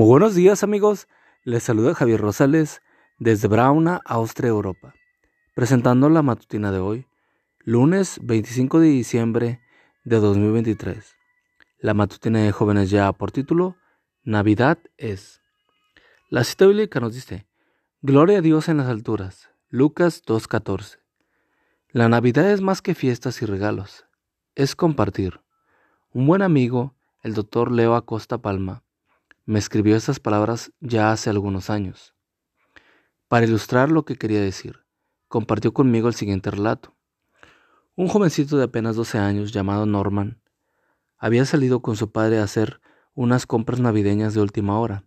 Muy buenos días amigos, les saluda Javier Rosales desde Brauna, Austria, Europa, presentando la matutina de hoy, lunes 25 de diciembre de 2023. La matutina de jóvenes ya por título, Navidad es. La cita bíblica nos dice, Gloria a Dios en las alturas, Lucas 2.14. La Navidad es más que fiestas y regalos, es compartir. Un buen amigo, el doctor Leo Acosta Palma, me escribió estas palabras ya hace algunos años. Para ilustrar lo que quería decir, compartió conmigo el siguiente relato. Un jovencito de apenas 12 años llamado Norman había salido con su padre a hacer unas compras navideñas de última hora.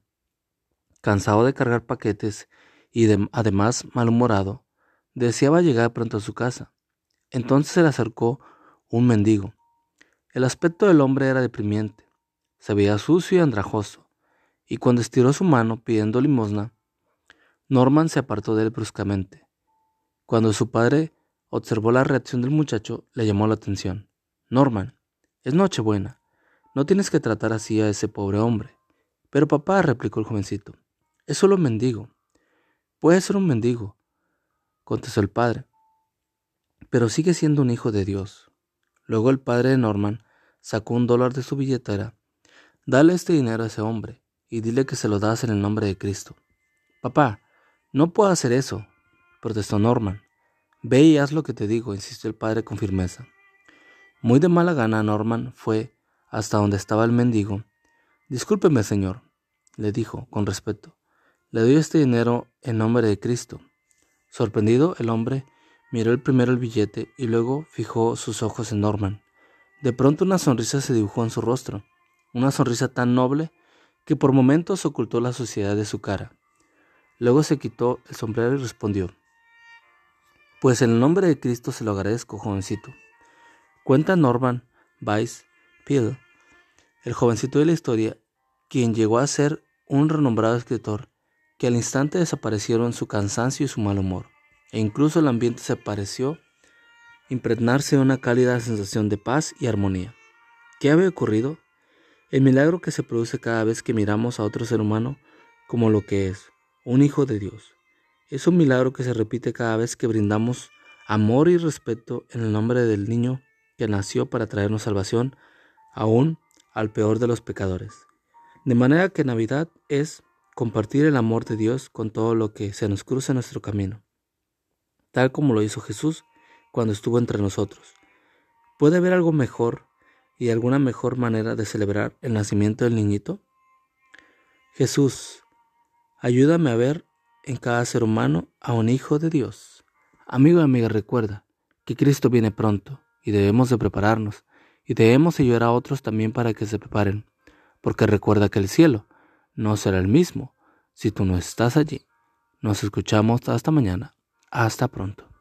Cansado de cargar paquetes y además malhumorado, deseaba llegar pronto a su casa. Entonces se le acercó un mendigo. El aspecto del hombre era deprimiente. Se veía sucio y andrajoso y cuando estiró su mano pidiendo limosna, Norman se apartó de él bruscamente. Cuando su padre observó la reacción del muchacho, le llamó la atención. Norman, es Nochebuena. No tienes que tratar así a ese pobre hombre. Pero papá, replicó el jovencito, es solo un mendigo. Puede ser un mendigo, contestó el padre, pero sigue siendo un hijo de Dios. Luego el padre de Norman sacó un dólar de su billetera. Dale este dinero a ese hombre y dile que se lo das en el nombre de Cristo. Papá, no puedo hacer eso, protestó Norman. Ve y haz lo que te digo, insistió el padre con firmeza. Muy de mala gana, Norman fue hasta donde estaba el mendigo. Discúlpeme, señor, le dijo con respeto. Le doy este dinero en nombre de Cristo. Sorprendido, el hombre miró el primero el billete y luego fijó sus ojos en Norman. De pronto una sonrisa se dibujó en su rostro, una sonrisa tan noble que por momentos ocultó la suciedad de su cara. Luego se quitó el sombrero y respondió, Pues en el nombre de Cristo se lo agradezco, jovencito. Cuenta Norman Weiss Peel, el jovencito de la historia, quien llegó a ser un renombrado escritor, que al instante desaparecieron su cansancio y su mal humor, e incluso el ambiente se pareció impregnarse de una cálida sensación de paz y armonía. ¿Qué había ocurrido? El milagro que se produce cada vez que miramos a otro ser humano como lo que es, un hijo de Dios. Es un milagro que se repite cada vez que brindamos amor y respeto en el nombre del niño que nació para traernos salvación, aún al peor de los pecadores. De manera que Navidad es compartir el amor de Dios con todo lo que se nos cruza en nuestro camino, tal como lo hizo Jesús cuando estuvo entre nosotros. ¿Puede haber algo mejor y alguna mejor manera de celebrar el nacimiento del niñito? Jesús, ayúdame a ver en cada ser humano a un hijo de Dios. Amigo y amiga, recuerda que Cristo viene pronto y debemos de prepararnos y debemos ayudar a otros también para que se preparen, porque recuerda que el cielo no será el mismo si tú no estás allí. Nos escuchamos hasta mañana. Hasta pronto.